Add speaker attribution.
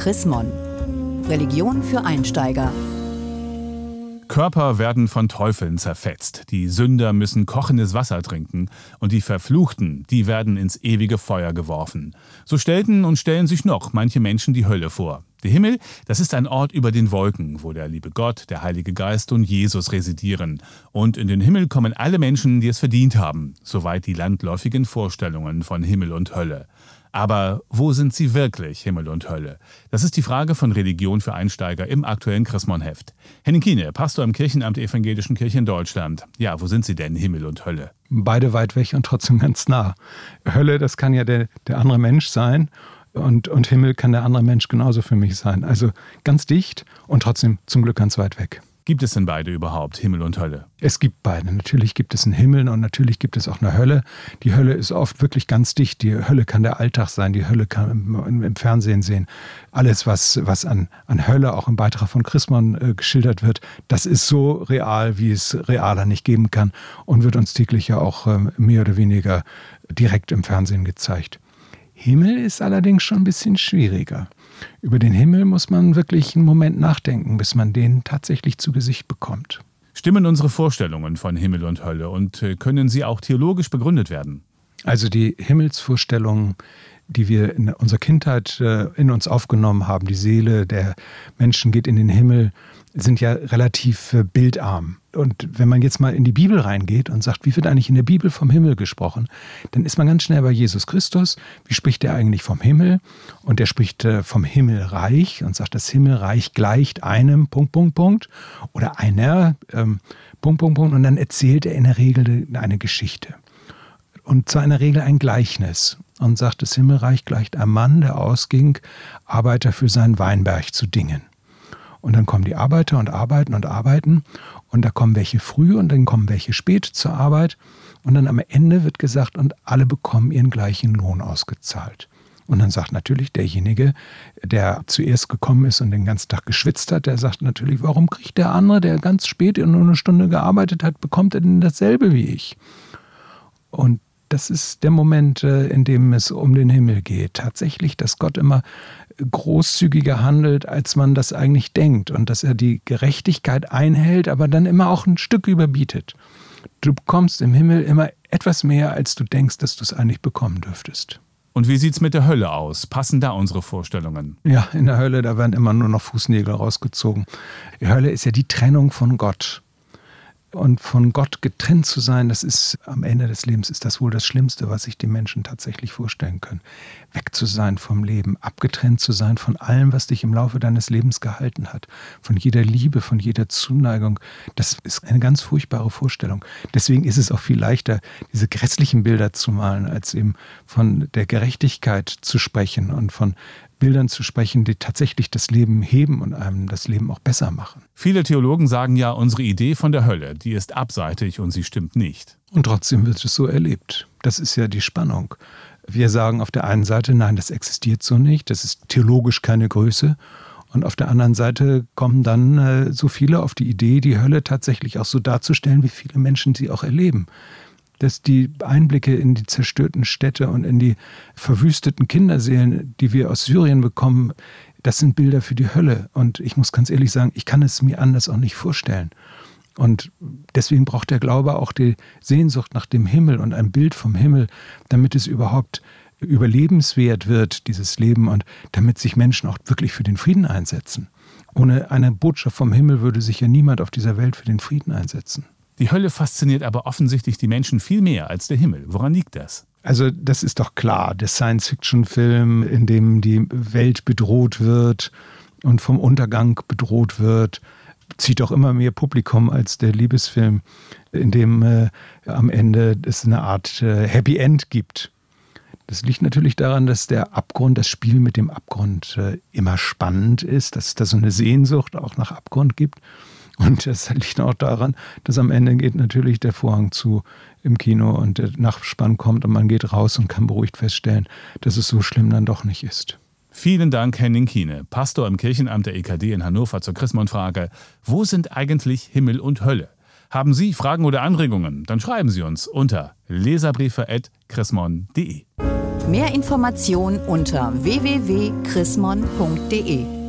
Speaker 1: Chris Mon. Religion für Einsteiger.
Speaker 2: Körper werden von Teufeln zerfetzt, die Sünder müssen kochendes Wasser trinken und die Verfluchten, die werden ins ewige Feuer geworfen. So stellten und stellen sich noch manche Menschen die Hölle vor. Der Himmel, das ist ein Ort über den Wolken, wo der liebe Gott, der Heilige Geist und Jesus residieren. Und in den Himmel kommen alle Menschen, die es verdient haben, soweit die landläufigen Vorstellungen von Himmel und Hölle. Aber wo sind sie wirklich, Himmel und Hölle? Das ist die Frage von Religion für Einsteiger im aktuellen Chrismon-Heft. Henning Kiene, Pastor im Kirchenamt der Evangelischen Kirche in Deutschland. Ja, wo sind sie denn, Himmel und Hölle?
Speaker 3: Beide weit weg und trotzdem ganz nah. Hölle, das kann ja der, der andere Mensch sein. Und, und Himmel kann der andere Mensch genauso für mich sein. Also ganz dicht und trotzdem zum Glück ganz weit weg.
Speaker 2: Gibt es denn beide überhaupt, Himmel und Hölle?
Speaker 3: Es gibt beide. Natürlich gibt es einen Himmel und natürlich gibt es auch eine Hölle. Die Hölle ist oft wirklich ganz dicht. Die Hölle kann der Alltag sein, die Hölle kann im, im Fernsehen sehen. Alles, was, was an, an Hölle auch im Beitrag von Chrismon äh, geschildert wird, das ist so real, wie es realer nicht geben kann und wird uns täglich ja auch äh, mehr oder weniger direkt im Fernsehen gezeigt. Himmel ist allerdings schon ein bisschen schwieriger. Über den Himmel muss man wirklich einen Moment nachdenken, bis man den tatsächlich zu Gesicht bekommt.
Speaker 2: Stimmen unsere Vorstellungen von Himmel und Hölle und äh, können sie auch theologisch begründet werden?
Speaker 3: Also die Himmelsvorstellungen, die wir in unserer Kindheit äh, in uns aufgenommen haben, die Seele der Menschen geht in den Himmel, sind ja relativ äh, bildarm. Und wenn man jetzt mal in die Bibel reingeht und sagt, wie wird eigentlich in der Bibel vom Himmel gesprochen, dann ist man ganz schnell bei Jesus Christus. Wie spricht er eigentlich vom Himmel? Und er spricht äh, vom Himmelreich und sagt, das Himmelreich gleicht einem Punkt, Punkt, Punkt oder einer ähm, Punkt, Punkt, Punkt. Und dann erzählt er in der Regel eine Geschichte. Und zwar in der Regel ein Gleichnis und sagt, das Himmelreich gleicht einem Mann, der ausging, Arbeiter für seinen Weinberg zu dingen. Und dann kommen die Arbeiter und arbeiten und arbeiten. Und da kommen welche früh und dann kommen welche spät zur Arbeit. Und dann am Ende wird gesagt, und alle bekommen ihren gleichen Lohn ausgezahlt. Und dann sagt natürlich derjenige, der zuerst gekommen ist und den ganzen Tag geschwitzt hat, der sagt natürlich, warum kriegt der andere, der ganz spät in nur eine Stunde gearbeitet hat, bekommt er denn dasselbe wie ich? Und das ist der Moment, äh, in dem es um den Himmel geht. Tatsächlich, dass Gott immer großzügiger handelt, als man das eigentlich denkt und dass er die Gerechtigkeit einhält, aber dann immer auch ein Stück überbietet. Du bekommst im Himmel immer etwas mehr, als du denkst, dass du es eigentlich bekommen dürftest.
Speaker 2: Und wie sieht es mit der Hölle aus? Passen da unsere Vorstellungen?
Speaker 3: Ja, in der Hölle, da werden immer nur noch Fußnägel rausgezogen. Die Hölle ist ja die Trennung von Gott. Und von Gott getrennt zu sein, das ist am Ende des Lebens, ist das wohl das Schlimmste, was sich die Menschen tatsächlich vorstellen können. Weg zu sein vom Leben, abgetrennt zu sein von allem, was dich im Laufe deines Lebens gehalten hat, von jeder Liebe, von jeder Zuneigung, das ist eine ganz furchtbare Vorstellung. Deswegen ist es auch viel leichter, diese grässlichen Bilder zu malen, als eben von der Gerechtigkeit zu sprechen und von Bildern zu sprechen, die tatsächlich das Leben heben und einem das Leben auch besser machen.
Speaker 2: Viele Theologen sagen ja, unsere Idee von der Hölle, die ist abseitig und sie stimmt nicht.
Speaker 3: Und trotzdem wird es so erlebt. Das ist ja die Spannung. Wir sagen auf der einen Seite, nein, das existiert so nicht, das ist theologisch keine Größe. Und auf der anderen Seite kommen dann äh, so viele auf die Idee, die Hölle tatsächlich auch so darzustellen, wie viele Menschen sie auch erleben dass die Einblicke in die zerstörten Städte und in die verwüsteten Kinderseelen, die wir aus Syrien bekommen, das sind Bilder für die Hölle. Und ich muss ganz ehrlich sagen, ich kann es mir anders auch nicht vorstellen. Und deswegen braucht der Glaube auch die Sehnsucht nach dem Himmel und ein Bild vom Himmel, damit es überhaupt überlebenswert wird, dieses Leben, und damit sich Menschen auch wirklich für den Frieden einsetzen. Ohne eine Botschaft vom Himmel würde sich ja niemand auf dieser Welt für den Frieden einsetzen.
Speaker 2: Die Hölle fasziniert aber offensichtlich die Menschen viel mehr als der Himmel. Woran liegt das?
Speaker 3: Also das ist doch klar. Der Science-Fiction-Film, in dem die Welt bedroht wird und vom Untergang bedroht wird, zieht auch immer mehr Publikum als der Liebesfilm, in dem äh, am Ende es eine Art äh, Happy End gibt. Das liegt natürlich daran, dass der Abgrund, das Spiel mit dem Abgrund äh, immer spannend ist, dass es da so eine Sehnsucht auch nach Abgrund gibt. Und das liegt auch daran, dass am Ende geht natürlich der Vorhang zu im Kino und der Nachspann kommt und man geht raus und kann beruhigt feststellen, dass es so schlimm dann doch nicht ist.
Speaker 2: Vielen Dank, Henning Kiene, Pastor im Kirchenamt der EKD in Hannover zur Chrismon-Frage. Wo sind eigentlich Himmel und Hölle? Haben Sie Fragen oder Anregungen? Dann schreiben Sie uns unter leserbriefe.chrismon.de.
Speaker 1: Mehr Informationen unter www.chrismon.de.